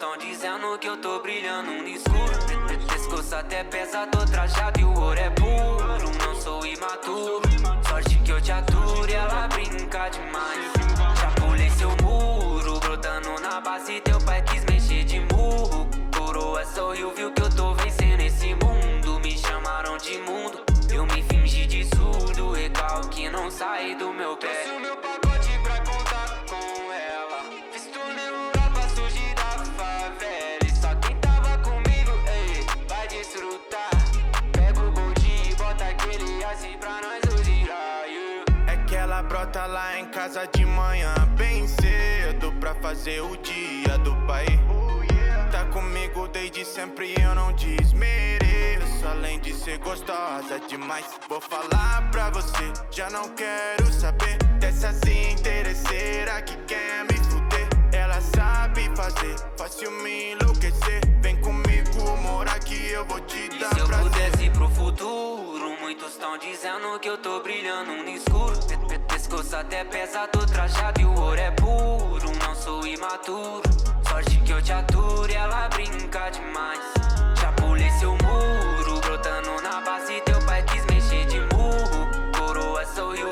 estão dizendo que eu tô brilhando no escuro. Pescoço até pesa, tô trajado e o ouro é puro. Não sou imaturo, sorte que eu te aturo e ela brinca demais. Já pulei seu muro, brotando na base, teu pai quis mexer de murro. Coroa sorriu, viu que eu tô vencendo esse mundo. Me chamaram de mundo, eu me fingi de surdo. Recalque não sai do meu pé. Fazer o dia do pai. Tá comigo desde sempre e eu não desmereço. Além de ser gostosa demais, vou falar pra você. Já não quero saber dessa assim interesseira que quer me fuder. Ela sabe fazer, fácil me enlouquecer. Vem comigo morar que eu vou te E dar se eu prazer. pudesse ir pro futuro, muitos estão dizendo que eu tô brilhando no escuro. Pe- pe- Pescoço até pesa, tô trajado e o ouro é puro. Não sou imaturo, sorte que eu te aturo e ela brinca demais. Já pulei seu muro, brotando na base, teu pai quis mexer de murro. Coroa sorriu,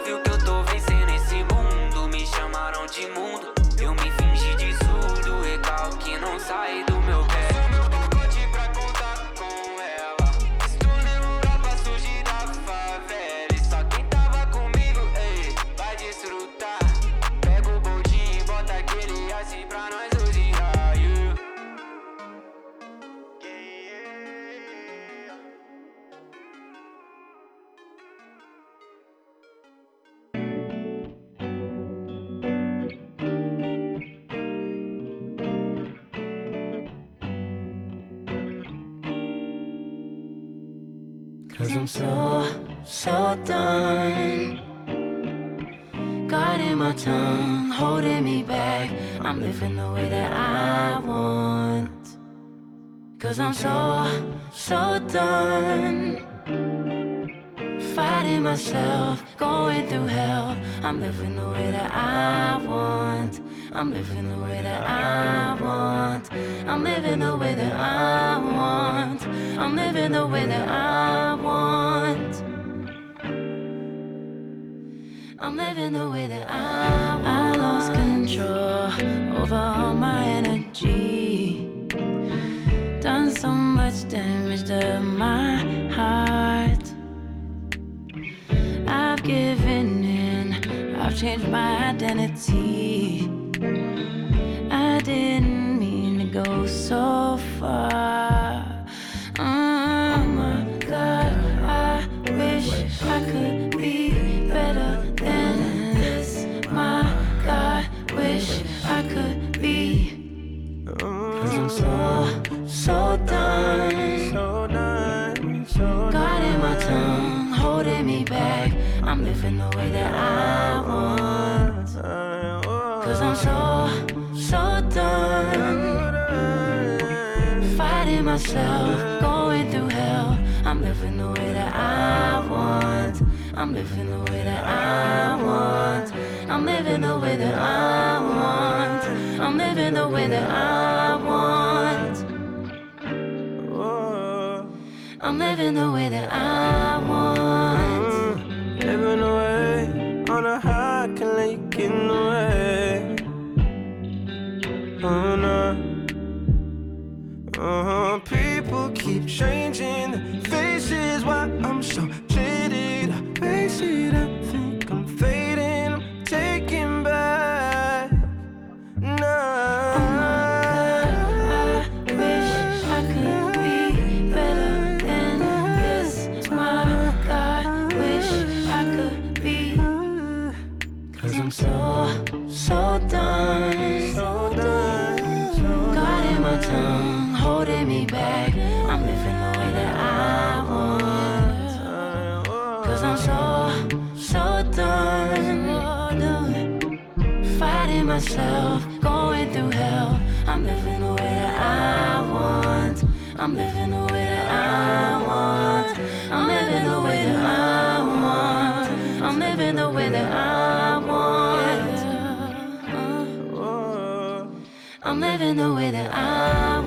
Cause I'm so, so done. Guarding my tongue, holding me back. I'm living the way that I want. Cause I'm so, so done. Fighting myself, going through hell. I'm living the way that I want. I'm living the way that I want. I'm living the way that I want. I'm living the way that I want. I'm living the way that I. I lost control over all my energy. Done so much damage to my heart. I've given in, I've changed my identity. So myself, going through hell. I'm living the way that I want. I'm living the way that I want. I'm living the way that I want. I'm living the way that I want. I'm living the way that I want. Mm, living away on a high, myself, going through hell. I'm living the way that I want. I'm living the way that I want. I'm living the way that I want. Uh, uh. I'm living the way that I want. I'm living the way that I want.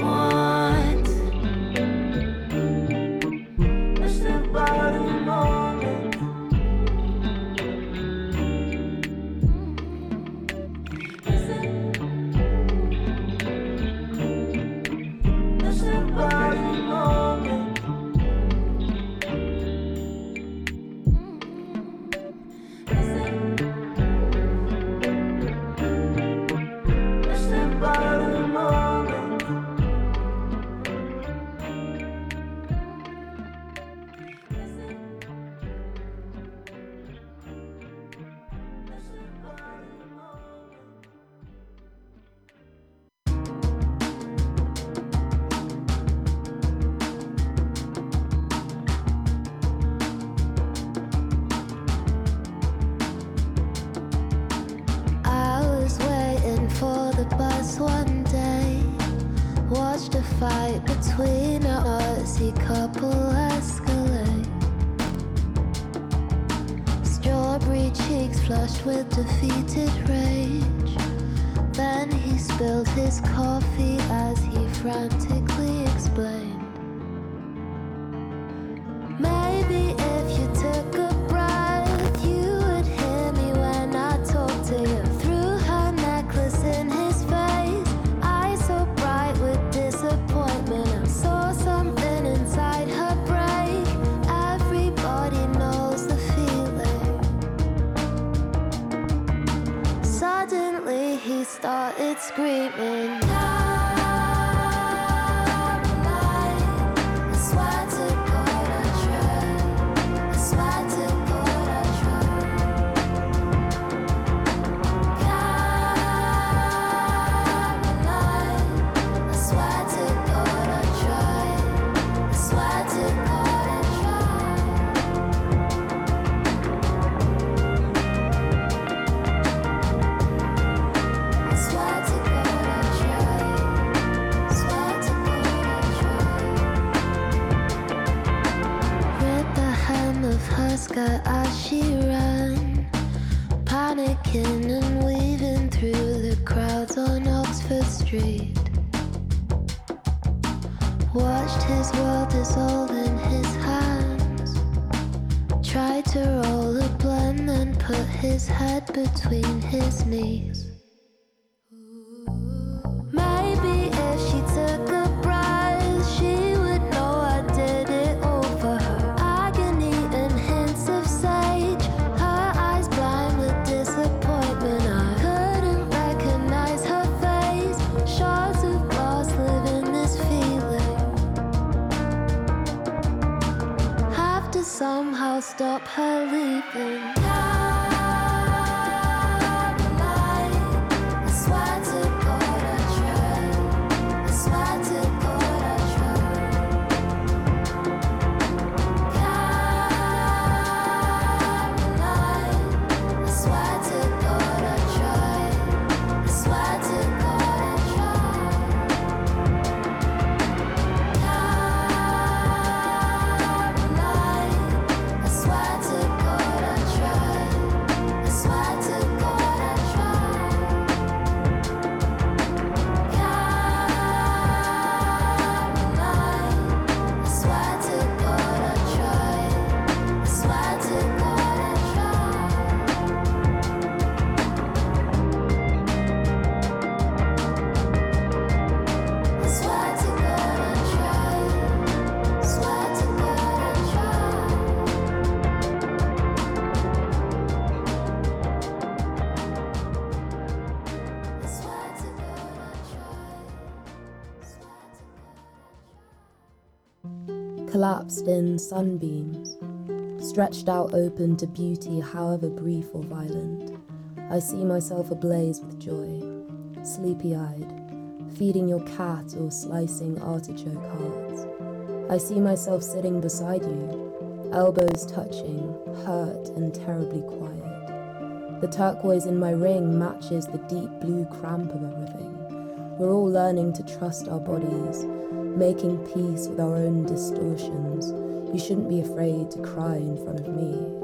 collapsed in sunbeams, stretched out open to beauty, however brief or violent. I see myself ablaze with joy, sleepy eyed, feeding your cat or slicing artichoke hearts. I see myself sitting beside you, elbows touching, hurt and terribly quiet. The turquoise in my ring matches the deep blue cramp of everything. We're all learning to trust our bodies making peace with our own distortions. You shouldn't be afraid to cry in front of me.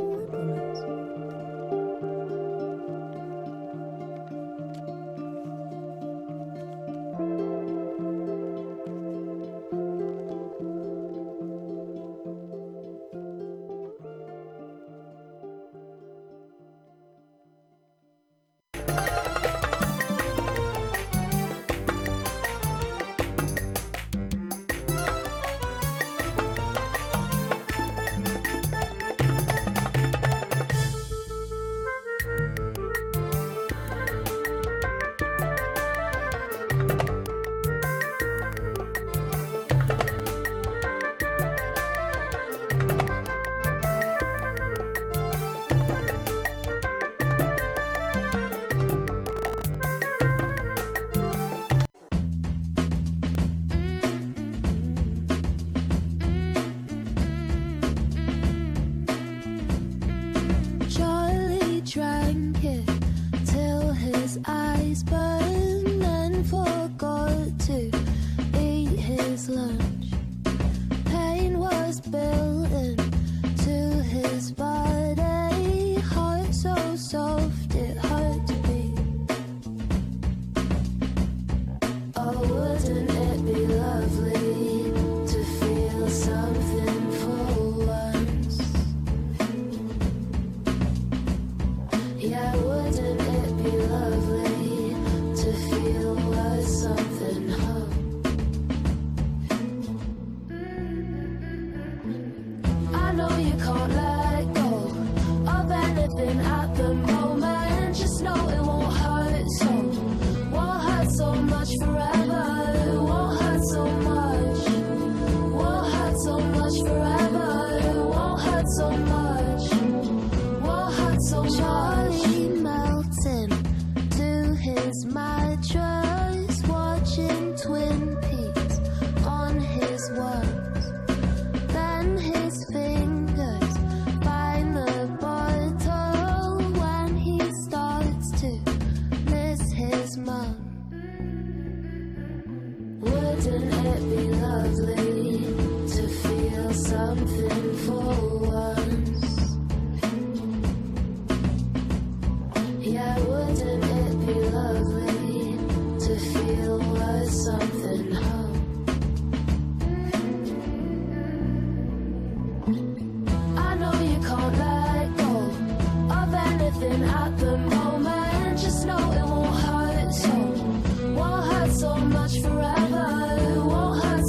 At the moment. Just know it won't hurt so, much forever. Won't hurt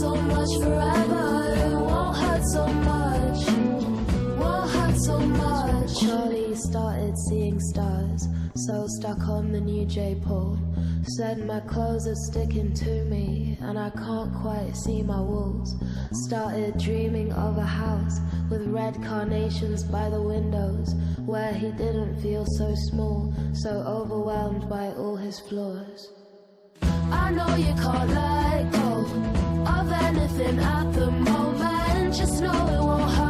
so much, forever. Won't hurt so much, won't hurt so much. Charlie started seeing stars, so stuck on the new J pole. Said my clothes are sticking to me, and I can't quite see my walls. Started dreaming of a house with red carnations by the windows, where he didn't feel so small, so overwhelmed by all his flaws. I know you can't let go of anything at the moment. Just know it won't hurt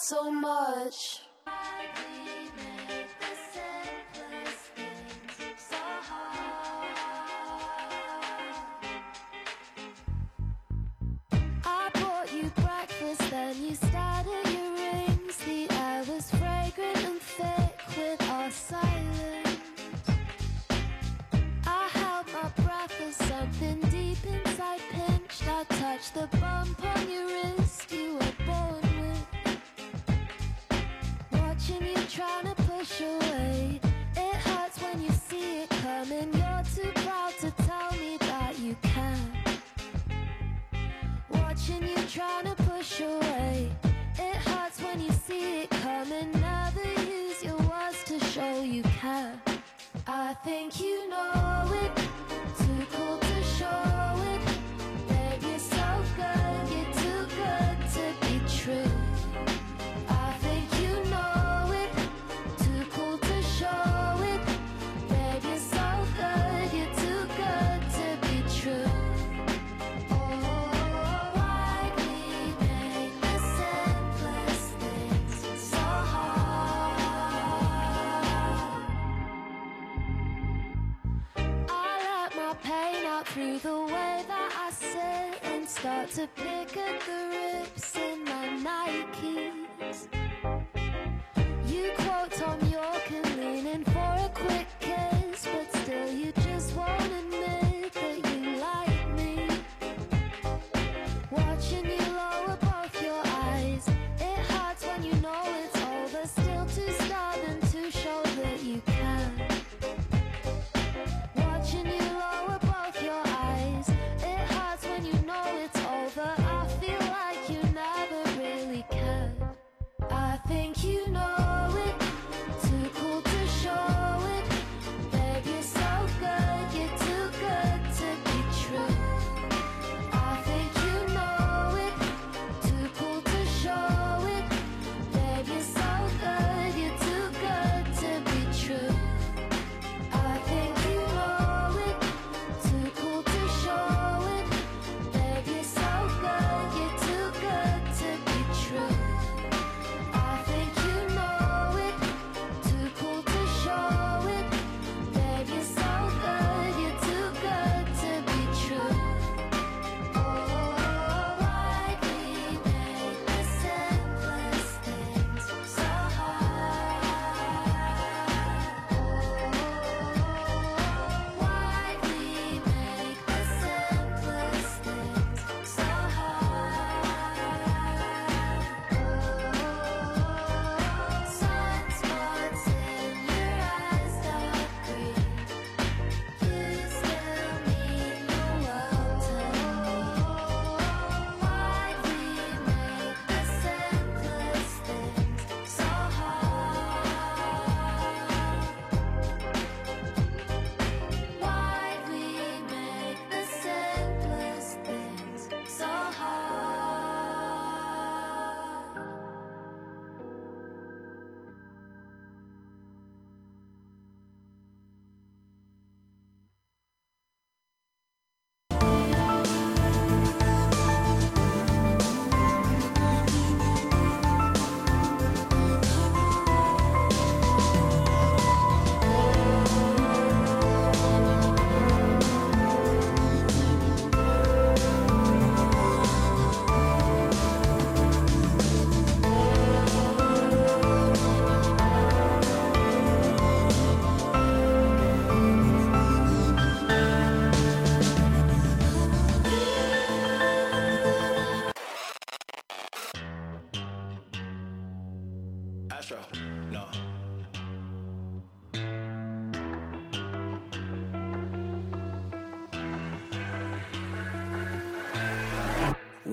Hurt so much. I bought you breakfast, then you started your rings. The air was fragrant and thick with our silence. I held my breath as something deep inside pinched. I touched the bump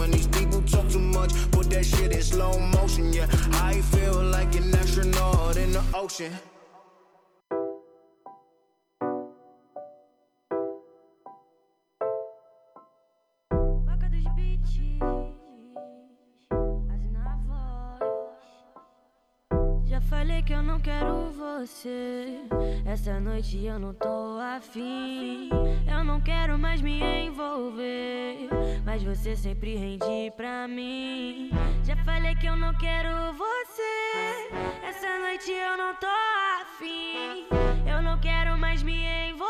When these people talk too much, put that shit in slow motion. Yeah, I feel like an astronaut in the ocean. Falei que eu não quero você. Essa noite eu não tô afim. Eu não quero mais me envolver. Mas você sempre rende pra mim. Já falei que eu não quero você. Essa noite eu não tô afim. Eu não quero mais me envolver.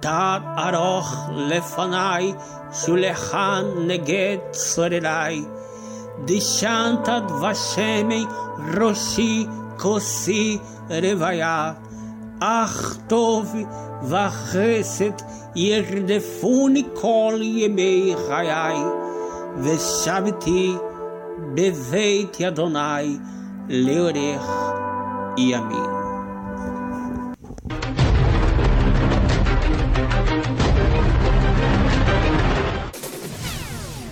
Tad aroch lefanai, shulechan neged sorerai. Dishantad vashemei roshi kosi revaya. Ach tov vachesed yerdefuni kol yemei chayai. Veshaviti beveit Adonai leorech e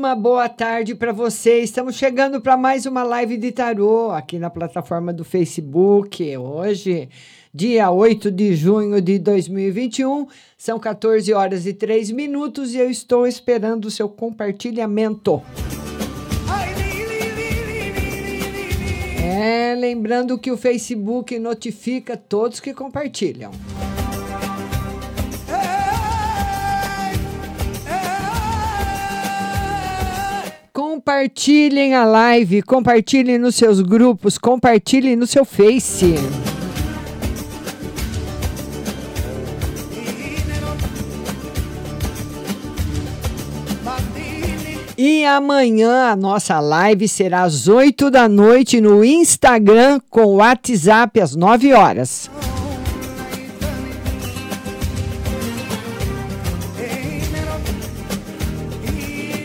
Uma boa tarde para você. Estamos chegando para mais uma live de tarô aqui na plataforma do Facebook. Hoje, dia 8 de junho de 2021, são 14 horas e 3 minutos e eu estou esperando o seu compartilhamento. É, lembrando que o Facebook notifica todos que compartilham. Compartilhem a live, compartilhem nos seus grupos, compartilhem no seu Face. E amanhã a nossa live será às 8 da noite no Instagram com o WhatsApp às 9 horas.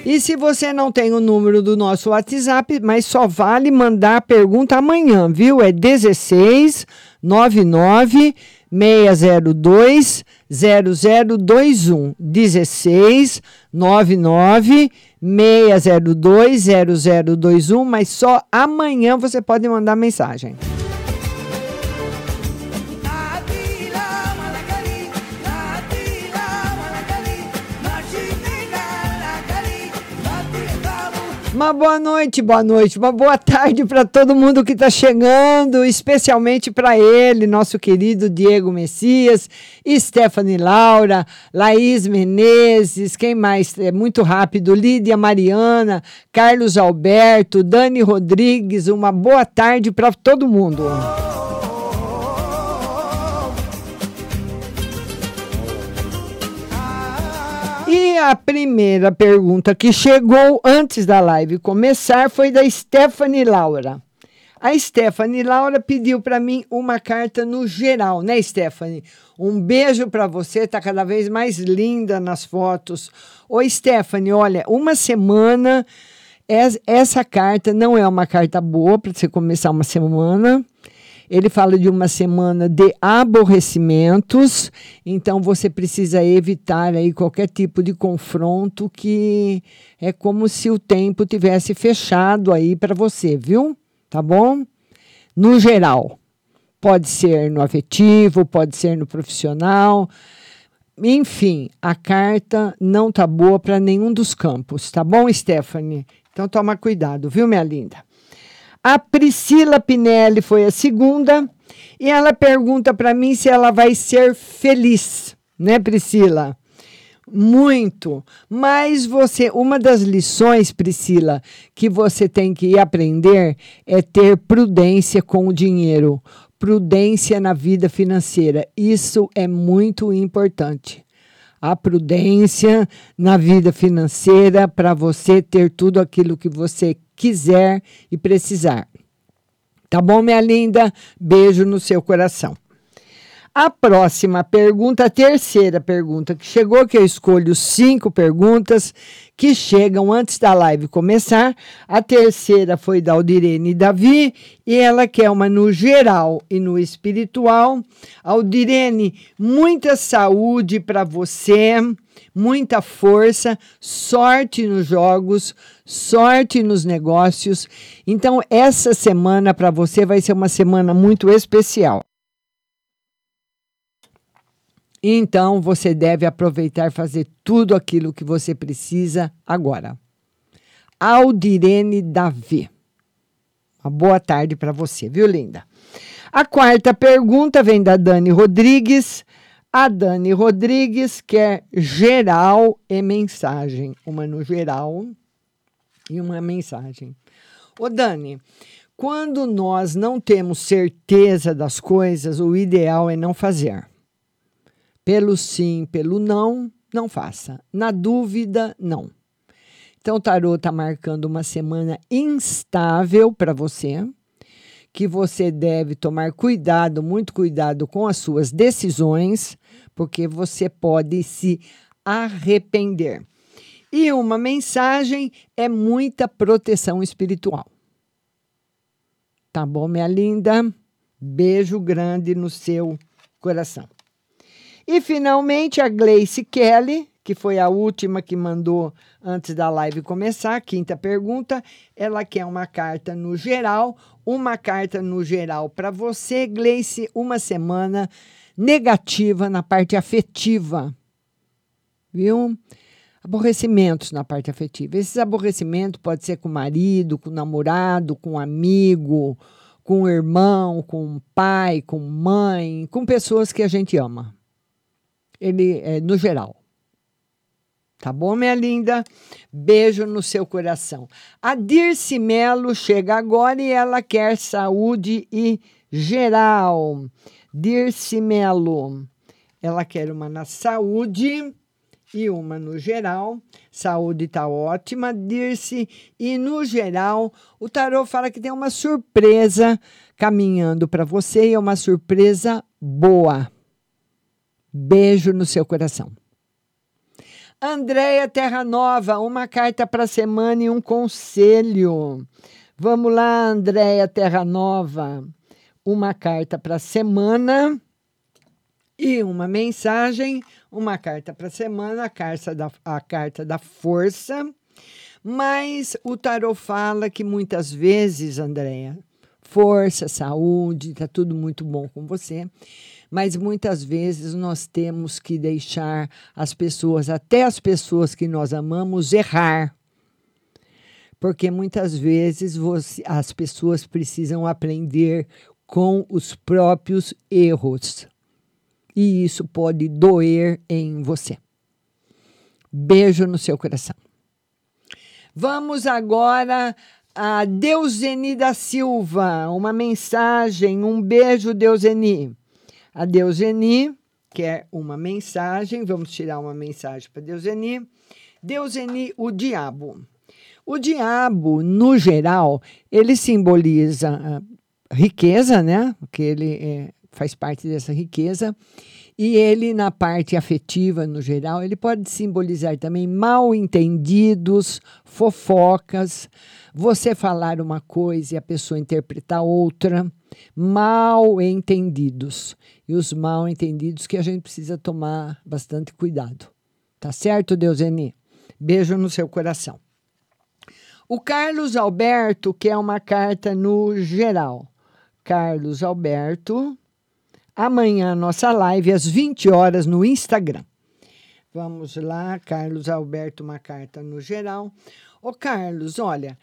E se você não tem o número do nosso WhatsApp, mas só vale mandar a pergunta amanhã, viu? É 16 99 602 0021 16 99 602 0021, mas só amanhã você pode mandar mensagem. Uma boa noite, boa noite, uma boa tarde para todo mundo que está chegando, especialmente para ele, nosso querido Diego Messias, Stephanie Laura, Laís Menezes, quem mais? É muito rápido, Lídia Mariana, Carlos Alberto, Dani Rodrigues, uma boa tarde para todo mundo. E a primeira pergunta que chegou antes da live começar foi da Stephanie Laura. A Stephanie Laura pediu para mim uma carta no geral, né, Stephanie? Um beijo para você, tá cada vez mais linda nas fotos. Oi, Stephanie, olha, uma semana. es- Essa carta não é uma carta boa para você começar uma semana. Ele fala de uma semana de aborrecimentos, então você precisa evitar aí qualquer tipo de confronto que é como se o tempo tivesse fechado aí para você, viu? Tá bom? No geral. Pode ser no afetivo, pode ser no profissional. Enfim, a carta não tá boa para nenhum dos campos, tá bom, Stephanie? Então toma cuidado, viu, minha linda? A Priscila Pinelli foi a segunda e ela pergunta para mim se ela vai ser feliz, né, Priscila? Muito. Mas você, uma das lições, Priscila, que você tem que aprender é ter prudência com o dinheiro, prudência na vida financeira. Isso é muito importante. A prudência na vida financeira para você ter tudo aquilo que você quiser e precisar. Tá bom, minha linda? Beijo no seu coração. A próxima pergunta, a terceira pergunta que chegou, que eu escolho cinco perguntas que chegam antes da live começar. A terceira foi da Aldirene Davi e ela quer uma no geral e no espiritual. Aldirene, muita saúde para você, muita força, sorte nos jogos, sorte nos negócios. Então, essa semana para você vai ser uma semana muito especial. Então você deve aproveitar e fazer tudo aquilo que você precisa agora. Aldirene Davi. Uma boa tarde para você, viu, linda? A quarta pergunta vem da Dani Rodrigues. A Dani Rodrigues quer geral e mensagem. Uma no geral e uma mensagem. Ô, Dani, quando nós não temos certeza das coisas, o ideal é não fazer. Pelo sim, pelo não, não faça. Na dúvida, não. Então, o tarô está marcando uma semana instável para você, que você deve tomar cuidado, muito cuidado com as suas decisões, porque você pode se arrepender. E uma mensagem é muita proteção espiritual. Tá bom, minha linda? Beijo grande no seu coração. E finalmente a Gleice Kelly, que foi a última que mandou antes da live começar, quinta pergunta, ela quer uma carta no geral, uma carta no geral para você, Gleice, uma semana negativa na parte afetiva. Viu? Aborrecimentos na parte afetiva. Esses aborrecimentos pode ser com o marido, com o namorado, com o amigo, com o irmão, com o pai, com mãe, com pessoas que a gente ama ele é no geral. Tá bom, minha linda? Beijo no seu coração. A Dirce Melo chega agora e ela quer saúde e geral. Dirce Melo, ela quer uma na saúde e uma no geral. Saúde tá ótima, Dirce. E no geral, o tarô fala que tem uma surpresa caminhando para você e é uma surpresa boa. Beijo no seu coração. Andréia Terra Nova, uma carta para a semana e um conselho. Vamos lá, Andréia Terra Nova. Uma carta para a semana e uma mensagem. Uma carta para a semana, a carta, da, a carta da força. Mas o tarot fala que muitas vezes, Andréia, força, saúde, está tudo muito bom com você mas muitas vezes nós temos que deixar as pessoas, até as pessoas que nós amamos, errar. Porque muitas vezes você, as pessoas precisam aprender com os próprios erros. E isso pode doer em você. Beijo no seu coração. Vamos agora a Deuseni da Silva, uma mensagem, um beijo, Deuseni. A Deuseni quer uma mensagem, vamos tirar uma mensagem para Deuseni. Deuseni, o diabo. O diabo, no geral, ele simboliza riqueza, né? Que ele é, faz parte dessa riqueza. E ele, na parte afetiva, no geral, ele pode simbolizar também mal entendidos, fofocas, você falar uma coisa e a pessoa interpretar outra, mal entendidos. E os mal entendidos que a gente precisa tomar bastante cuidado. Tá certo, Deuseni? Beijo no seu coração. O Carlos Alberto quer uma carta no geral. Carlos Alberto, amanhã nossa live às 20 horas no Instagram. Vamos lá, Carlos Alberto, uma carta no geral. Ô Carlos, olha,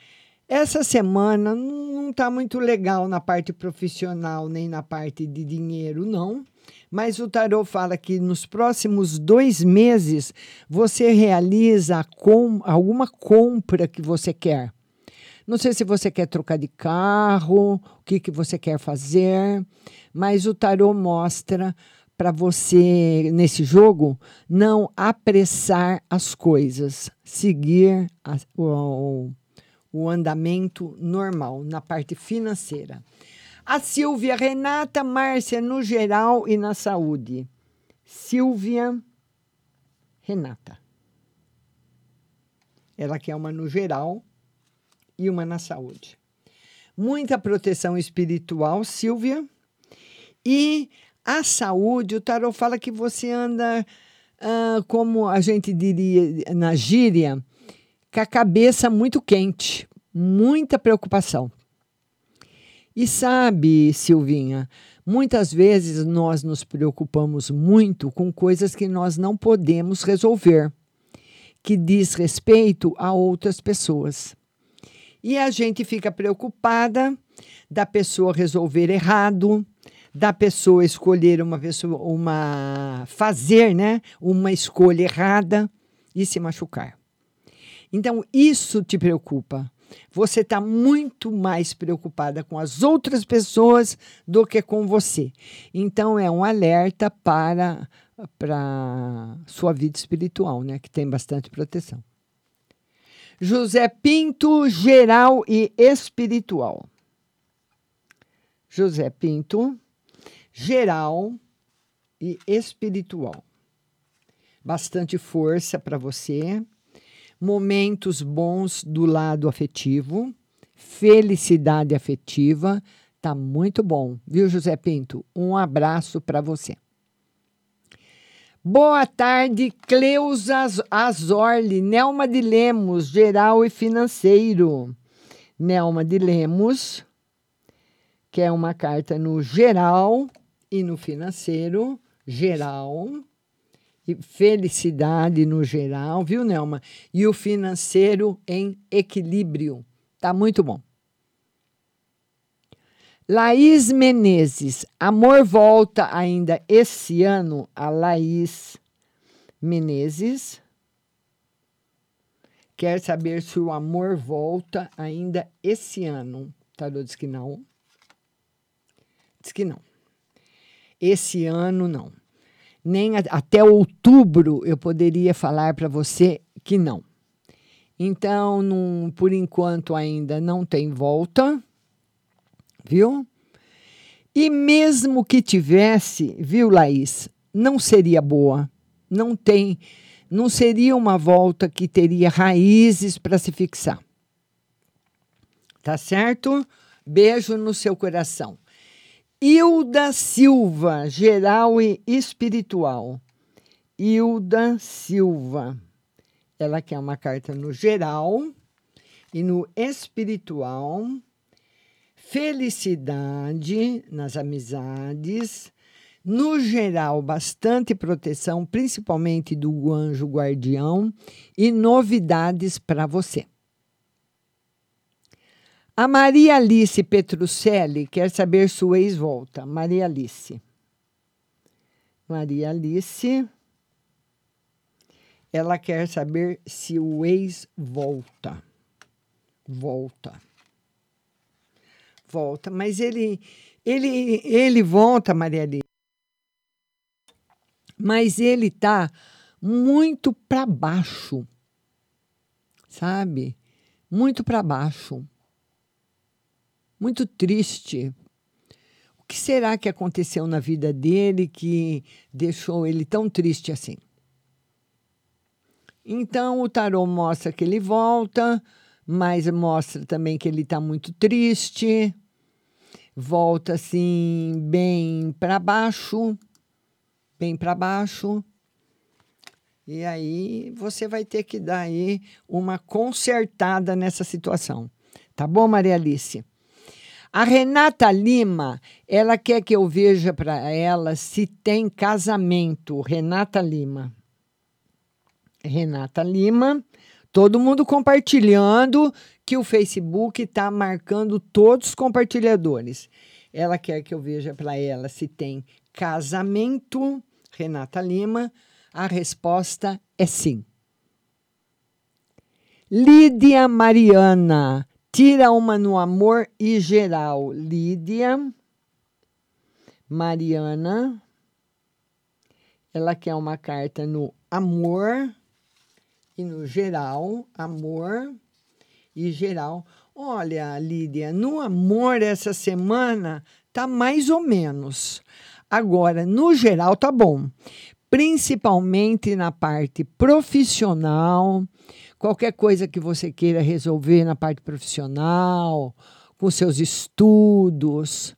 essa semana não está muito legal na parte profissional nem na parte de dinheiro, não. Mas o tarot fala que nos próximos dois meses você realiza com, alguma compra que você quer. Não sei se você quer trocar de carro, o que, que você quer fazer, mas o tarot mostra para você, nesse jogo, não apressar as coisas, seguir a, o, o andamento normal na parte financeira. A Silvia Renata Márcia no geral e na saúde. Silvia Renata. Ela quer uma no geral e uma na saúde. Muita proteção espiritual, Silvia. E a saúde, o tarot fala que você anda, ah, como a gente diria na gíria, com a cabeça muito quente, muita preocupação. E sabe, Silvinha, muitas vezes nós nos preocupamos muito com coisas que nós não podemos resolver, que diz respeito a outras pessoas. E a gente fica preocupada da pessoa resolver errado, da pessoa escolher uma pessoa, uma fazer, né, uma escolha errada e se machucar. Então isso te preocupa. Você está muito mais preocupada com as outras pessoas do que com você. Então é um alerta para para sua vida espiritual, né, que tem bastante proteção. José Pinto, geral e espiritual. José Pinto, geral e espiritual. Bastante força para você, momentos bons do lado afetivo, felicidade afetiva, tá muito bom, viu, José Pinto? Um abraço para você. Boa tarde, Cleusa Azorli, Nelma de Lemos, geral e financeiro. Nelma de Lemos, que é uma carta no geral e no financeiro, geral. Felicidade no geral, viu, Nelma? E o financeiro em equilíbrio. Tá muito bom. Laís Menezes, amor volta ainda esse ano. A Laís Menezes quer saber se o amor volta ainda esse ano. Tarô diz que não. Diz que não. Esse ano não. Nem a, até outubro eu poderia falar para você que não. Então, num, por enquanto ainda não tem volta viu? E mesmo que tivesse, viu, Laís, não seria boa. Não tem, não seria uma volta que teria raízes para se fixar. Tá certo? Beijo no seu coração. Hilda Silva, geral e espiritual. Hilda Silva. Ela quer uma carta no geral e no espiritual felicidade nas amizades, no geral, bastante proteção, principalmente do anjo guardião, e novidades para você. A Maria Alice Petrucelli quer saber sua ex-volta. Maria Alice. Maria Alice. Ela quer saber se o ex volta. Volta volta, mas ele ele ele volta, Maria Alice. Mas ele tá muito para baixo. Sabe? Muito para baixo. Muito triste. que será que aconteceu na vida dele que deixou ele tão triste assim? Então o tarô mostra que ele volta, mas mostra também que ele está muito triste, volta assim bem para baixo, bem para baixo. E aí você vai ter que dar aí uma consertada nessa situação. Tá bom, Maria Alice? A Renata Lima, ela quer que eu veja para ela se tem casamento. Renata Lima. Renata Lima. Todo mundo compartilhando que o Facebook está marcando todos os compartilhadores. Ela quer que eu veja para ela se tem casamento. Renata Lima. A resposta é sim. Lídia Mariana. Tira uma no amor e geral. Lídia. Mariana. Ela quer uma carta no amor e no geral. Amor e geral. Olha, Lídia, no amor essa semana tá mais ou menos. Agora, no geral tá bom. Principalmente na parte profissional qualquer coisa que você queira resolver na parte profissional, com seus estudos,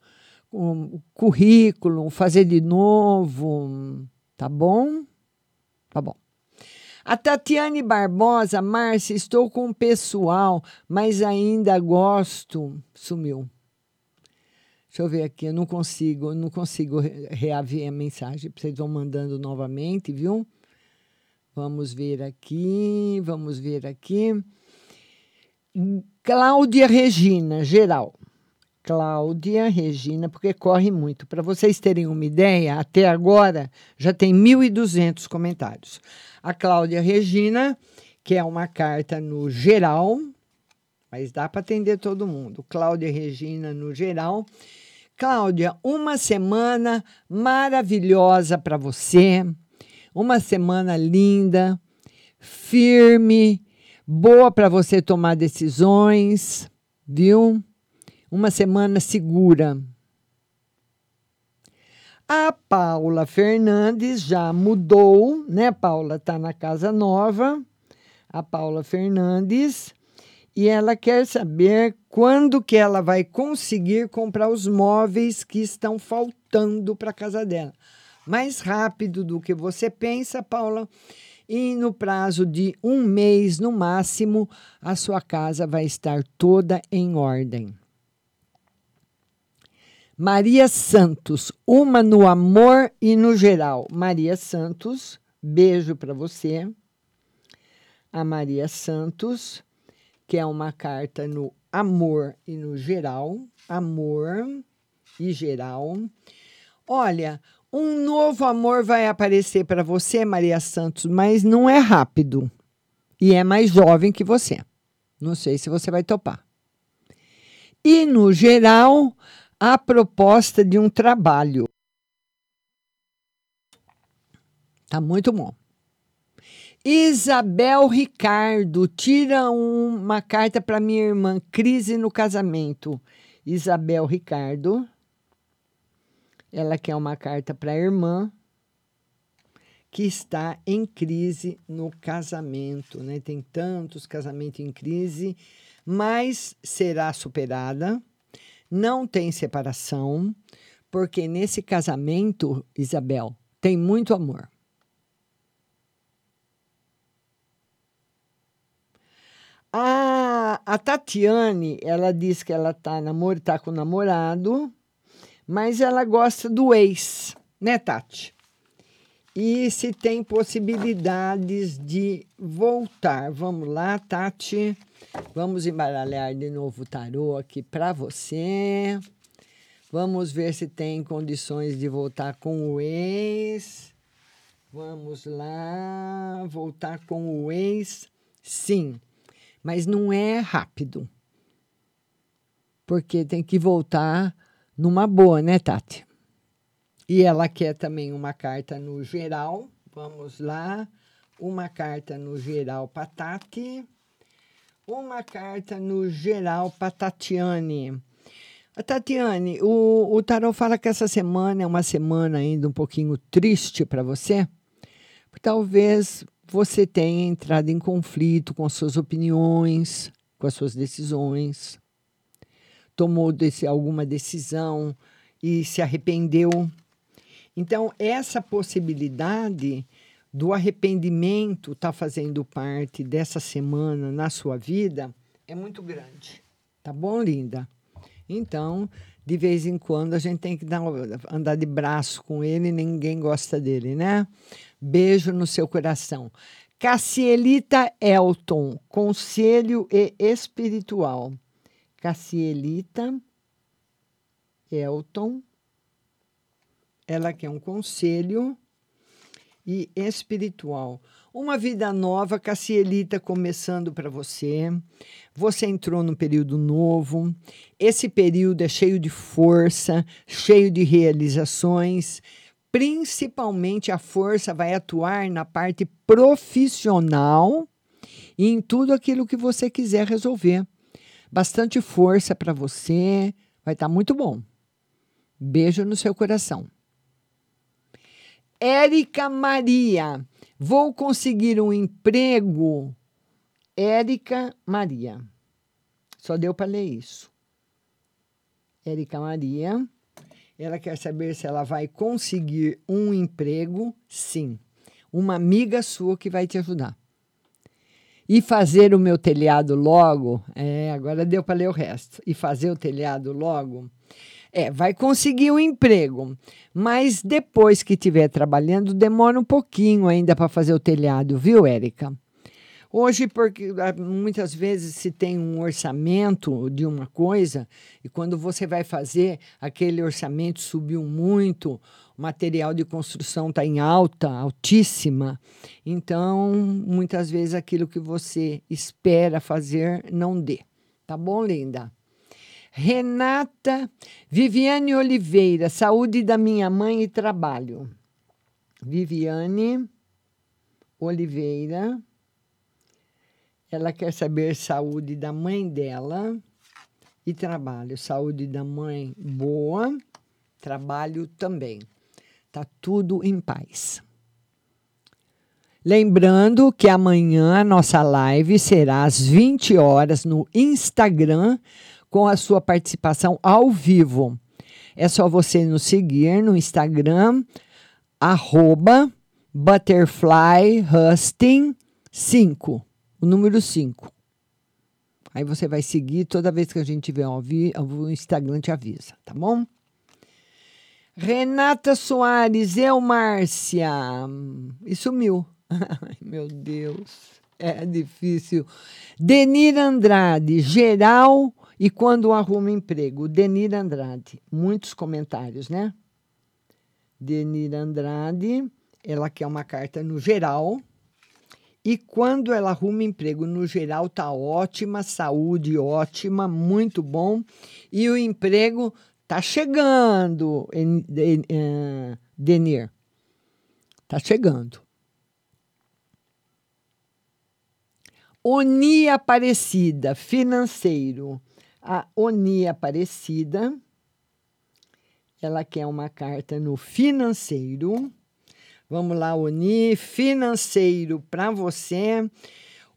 com currículo, fazer de novo, tá bom? Tá bom. A Tatiane Barbosa, Márcia, estou com o pessoal, mas ainda gosto. Sumiu. Deixa eu ver aqui, eu não consigo, não consigo reaver a mensagem. Vocês vão mandando novamente, viu? Vamos ver aqui, vamos ver aqui. Cláudia Regina, geral. Cláudia Regina, porque corre muito. Para vocês terem uma ideia, até agora já tem 1.200 comentários. A Cláudia Regina, que é uma carta no geral, mas dá para atender todo mundo. Cláudia Regina no geral. Cláudia, uma semana maravilhosa para você uma semana linda, firme, boa para você tomar decisões, viu? Uma semana segura. A Paula Fernandes já mudou, né? Paula está na casa nova. A Paula Fernandes e ela quer saber quando que ela vai conseguir comprar os móveis que estão faltando para a casa dela mais rápido do que você pensa, Paula. E no prazo de um mês, no máximo, a sua casa vai estar toda em ordem. Maria Santos, uma no amor e no geral. Maria Santos, beijo para você. A Maria Santos, que é uma carta no amor e no geral. Amor e geral. Olha, um novo amor vai aparecer para você, Maria Santos, mas não é rápido. E é mais jovem que você. Não sei se você vai topar. E, no geral, a proposta de um trabalho. Tá muito bom. Isabel Ricardo, tira uma carta para minha irmã, crise no casamento. Isabel Ricardo. Ela quer uma carta para a irmã que está em crise no casamento, né? Tem tantos casamentos em crise, mas será superada. Não tem separação, porque nesse casamento, Isabel, tem muito amor. A, a Tatiane, ela diz que ela tá, namor, tá com o namorado, mas ela gosta do ex, né, Tati? E se tem possibilidades de voltar. Vamos lá, Tati. Vamos embaralhar de novo o tarô aqui para você. Vamos ver se tem condições de voltar com o ex. Vamos lá, voltar com o ex. Sim, mas não é rápido. Porque tem que voltar numa boa, né, Tati? E ela quer também uma carta no geral. Vamos lá. Uma carta no geral para Tati. Uma carta no geral para Tatiane. Tatiane, o, o Tarot fala que essa semana é uma semana ainda um pouquinho triste para você. Talvez você tenha entrado em conflito com as suas opiniões, com as suas decisões, tomou desse, alguma decisão e se arrependeu. Então, essa possibilidade do arrependimento estar tá fazendo parte dessa semana na sua vida é muito grande. Tá bom, linda? Então, de vez em quando, a gente tem que dar, andar de braço com ele, ninguém gosta dele, né? Beijo no seu coração. Cassielita Elton, conselho e espiritual. Cassielita Elton, ela quer um conselho e espiritual. Uma vida nova, Cassielita, começando para você. Você entrou num período novo. Esse período é cheio de força, cheio de realizações. Principalmente a força vai atuar na parte profissional e em tudo aquilo que você quiser resolver. Bastante força para você, vai estar tá muito bom. Beijo no seu coração. Érica Maria, vou conseguir um emprego. Érica Maria. Só deu para ler isso. Érica Maria, ela quer saber se ela vai conseguir um emprego. Sim. Uma amiga sua que vai te ajudar. E fazer o meu telhado logo. É, agora deu para ler o resto. E fazer o telhado logo é, vai conseguir um emprego, mas depois que estiver trabalhando, demora um pouquinho ainda para fazer o telhado, viu, Érica? Hoje, porque ah, muitas vezes se tem um orçamento de uma coisa e quando você vai fazer, aquele orçamento subiu muito, o material de construção está em alta, altíssima. Então, muitas vezes aquilo que você espera fazer não dê. Tá bom, linda? Renata Viviane Oliveira, saúde da minha mãe e trabalho. Viviane Oliveira, ela quer saber saúde da mãe dela e trabalho. Saúde da mãe boa, trabalho também. Tá tudo em paz. Lembrando que amanhã a nossa live será às 20 horas no Instagram com a sua participação ao vivo. É só você nos seguir no Instagram, arroba butterflyhusting5, o número 5. Aí você vai seguir toda vez que a gente tiver ao vivo, o Instagram te avisa, tá bom? Renata Soares, eu, Márcia. E sumiu. Ai, meu Deus. É difícil. Denir Andrade, geral e quando arruma emprego? Denir Andrade. Muitos comentários, né? Denir Andrade, ela quer uma carta no geral. E quando ela arruma emprego no geral, tá ótima, saúde ótima, muito bom. E o emprego tá chegando, eh, Denir. Tá chegando. Oni Aparecida, financeiro a Oni Aparecida. Ela quer uma carta no financeiro. Vamos lá, Oni, financeiro para você.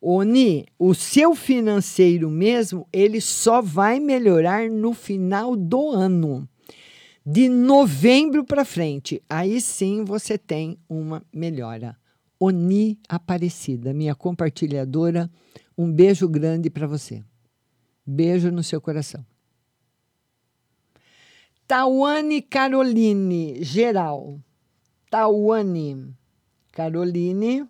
Oni, o seu financeiro mesmo, ele só vai melhorar no final do ano. De novembro para frente, aí sim você tem uma melhora. Oni Aparecida, minha compartilhadora, um beijo grande para você. Beijo no seu coração. Tawane Caroline, geral. Tawane Caroline.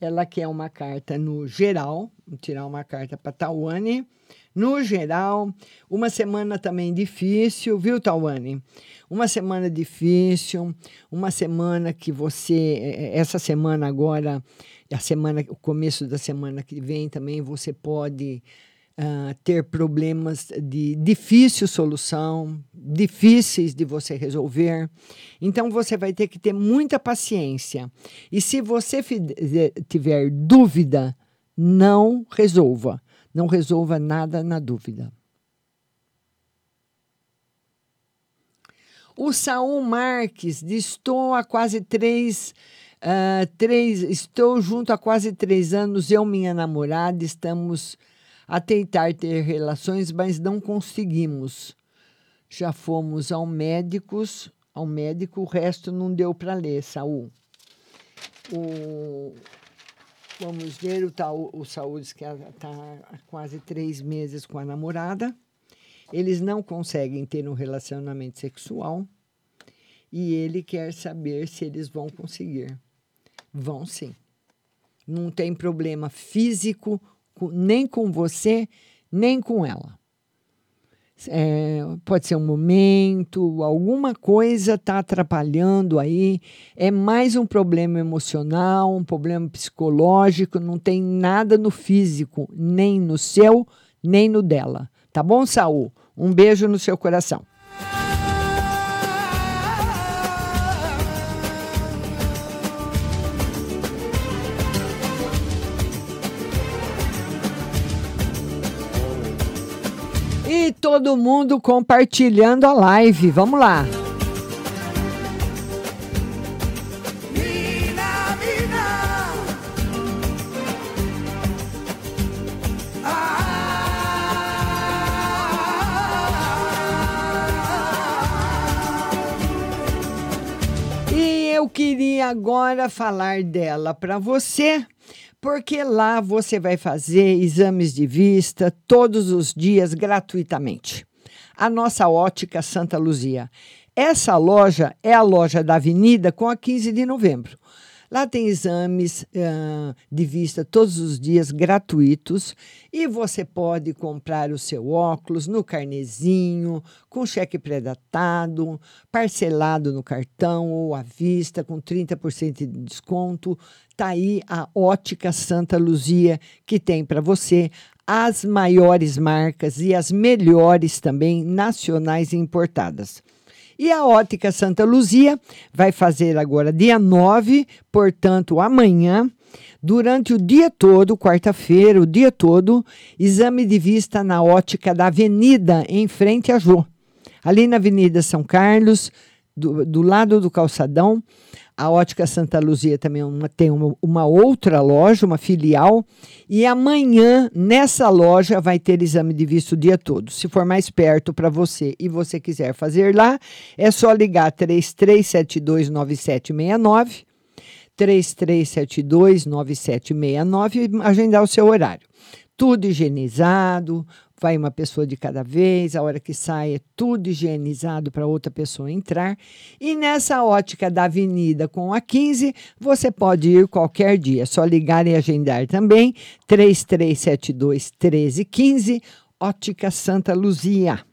Ela quer uma carta no geral. Tirar uma carta para Tawane. No geral, uma semana também difícil, viu, Tawane? Uma semana difícil, uma semana que você. Essa semana agora a semana, o começo da semana que vem também você pode ah, ter problemas de difícil solução, difíceis de você resolver. Então você vai ter que ter muita paciência. E se você tiver dúvida, não resolva. Não resolva nada na dúvida. O Saul Marques diz: Estou há quase três, uh, três. Estou junto há quase três anos. Eu, minha namorada, estamos a tentar ter relações, mas não conseguimos. Já fomos ao médicos, ao médico, o resto não deu para ler, Saul. O, vamos ver, o, Taú, o Saul diz que está há quase três meses com a namorada. Eles não conseguem ter um relacionamento sexual e ele quer saber se eles vão conseguir. Vão sim. Não tem problema físico nem com você, nem com ela. É, pode ser um momento, alguma coisa está atrapalhando aí. É mais um problema emocional, um problema psicológico, não tem nada no físico, nem no seu, nem no dela. Tá bom, Saul? Um beijo no seu coração. E todo mundo compartilhando a live. Vamos lá. E eu queria agora falar dela para você, porque lá você vai fazer exames de vista todos os dias gratuitamente. A nossa ótica Santa Luzia. Essa loja é a loja da Avenida com a 15 de novembro. Lá tem exames ah, de vista todos os dias gratuitos e você pode comprar o seu óculos no carnezinho, com cheque pré-datado, parcelado no cartão ou à vista, com 30% de desconto. Tá aí a Ótica Santa Luzia que tem para você as maiores marcas e as melhores também nacionais importadas. E a Ótica Santa Luzia vai fazer agora dia 9, portanto, amanhã, durante o dia todo, quarta-feira, o dia todo, exame de vista na ótica da Avenida, em frente a Jô. Ali na Avenida São Carlos, do, do lado do calçadão, a Ótica Santa Luzia também é uma- tem uma, uma outra loja, uma filial, e amanhã nessa loja vai ter exame de vista o dia todo. Se for mais perto para você e você quiser fazer lá, é só ligar 33729769, 33729769 e agendar o seu horário. Tudo higienizado, vai uma pessoa de cada vez, a hora que sai é tudo higienizado para outra pessoa entrar. E nessa ótica da Avenida com a 15, você pode ir qualquer dia, é só ligar e agendar também 3372 1315, Ótica Santa Luzia.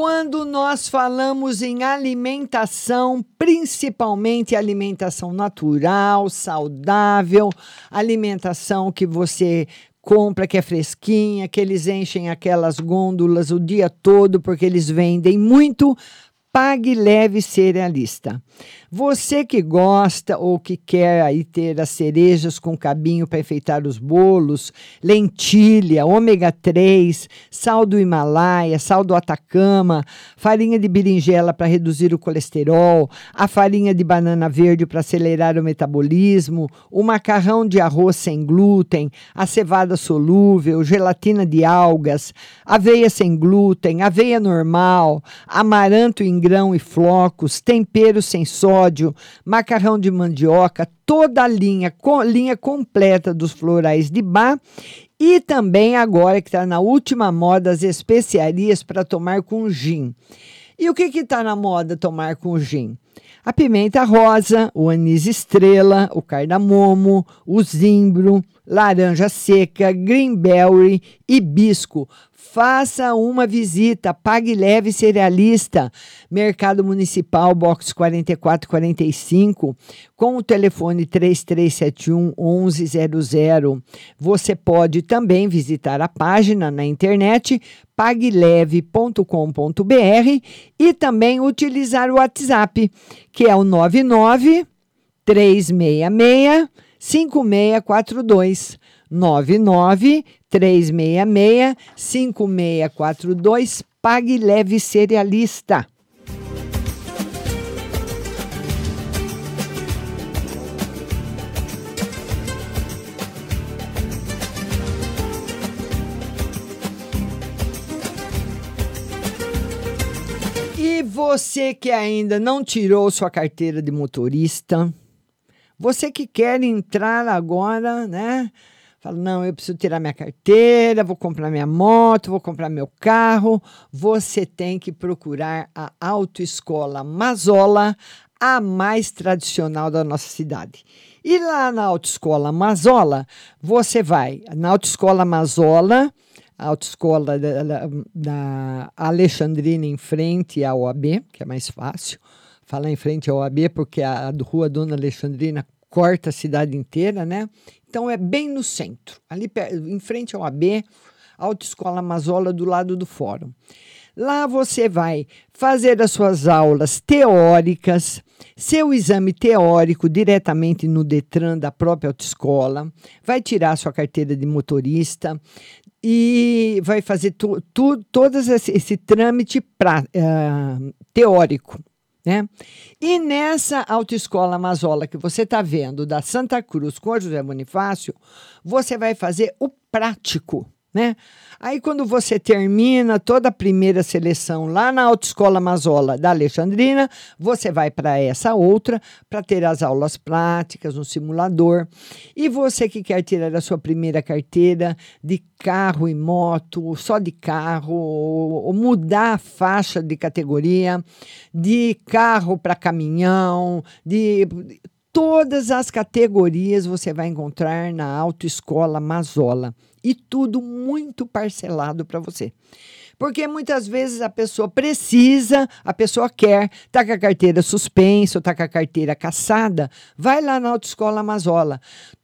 Quando nós falamos em alimentação, principalmente alimentação natural, saudável, alimentação que você compra que é fresquinha, que eles enchem aquelas gôndolas o dia todo porque eles vendem muito, pague leve cerealista. Você que gosta ou que quer aí ter as cerejas com cabinho para enfeitar os bolos, lentilha, ômega 3, sal do Himalaia, sal do Atacama, farinha de berinjela para reduzir o colesterol, a farinha de banana verde para acelerar o metabolismo, o macarrão de arroz sem glúten, a cevada solúvel, gelatina de algas, aveia sem glúten, aveia normal, amaranto em grão e flocos, tempero sem sódio, macarrão de mandioca, toda a linha, co- linha completa dos florais de bar e também agora que está na última moda as especiarias para tomar com gin. E o que está na moda tomar com gin? A pimenta rosa, o anis estrela, o cardamomo, o zimbro, laranja seca, greenberry, hibisco. Faça uma visita, pague leve cerealista, Mercado Municipal, box 4445, com o telefone 3371 1100. Você pode também visitar a página na internet pagleve.com.br e também utilizar o WhatsApp, que é o 99 366 5642 99 366 5642 Pague Leve Cerealista. E você que ainda não tirou sua carteira de motorista, você que quer entrar agora, né? Fala, não, eu preciso tirar minha carteira, vou comprar minha moto, vou comprar meu carro. Você tem que procurar a Autoescola Mazola, a mais tradicional da nossa cidade. E lá na Autoescola Mazola, você vai na Autoescola Mazola, a autoescola da, da, da Alexandrina em frente à OAB, que é mais fácil. Falar em frente à OAB porque a, a rua Dona Alexandrina corta a cidade inteira, né? Então é bem no centro, ali em frente ao AB, Autoescola Mazola do lado do fórum. Lá você vai fazer as suas aulas teóricas, seu exame teórico diretamente no Detran da própria autoescola, vai tirar sua carteira de motorista e vai fazer tu, tu, todo esse, esse trâmite pra, uh, teórico. Né? E nessa autoescola Mazola que você está vendo, da Santa Cruz com José Bonifácio, você vai fazer o prático. Né? Aí, quando você termina toda a primeira seleção lá na Autoescola Mazola da Alexandrina, você vai para essa outra para ter as aulas práticas, um simulador. E você que quer tirar a sua primeira carteira de carro e moto, só de carro, ou mudar a faixa de categoria, de carro para caminhão, de todas as categorias você vai encontrar na Autoescola Mazola e tudo muito parcelado para você. Porque muitas vezes a pessoa precisa, a pessoa quer, tá com a carteira suspensa, tá com a carteira caçada, vai lá na Autoescola Mazola.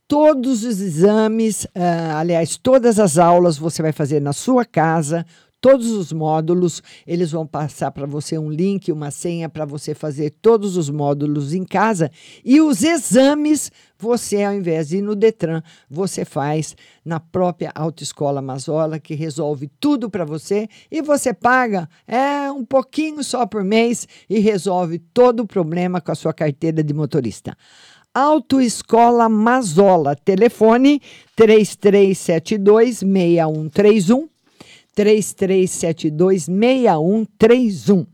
Todos os exames, uh, aliás, todas as aulas você vai fazer na sua casa, todos os módulos. Eles vão passar para você um link, uma senha para você fazer todos os módulos em casa. E os exames, você, ao invés de ir no Detran, você faz na própria Autoescola Mazola, que resolve tudo para você. E você paga é um pouquinho só por mês e resolve todo o problema com a sua carteira de motorista. Autoescola Mazola, telefone 3372 6131 3372 6131.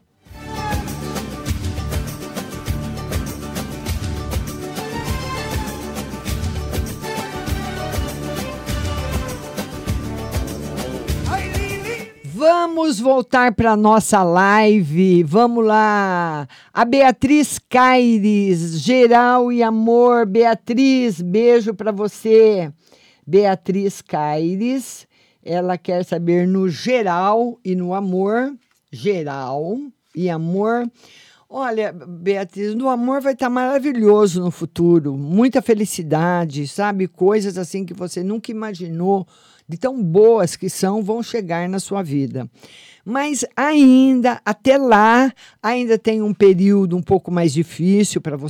Vamos voltar para nossa live. Vamos lá. A Beatriz Caires, geral e amor. Beatriz, beijo para você. Beatriz Caires, ela quer saber no geral e no amor, geral e amor. Olha, Beatriz, no amor vai estar maravilhoso no futuro, muita felicidade, sabe? Coisas assim que você nunca imaginou, de tão boas que são, vão chegar na sua vida. Mas ainda, até lá, ainda tem um período um pouco mais difícil para você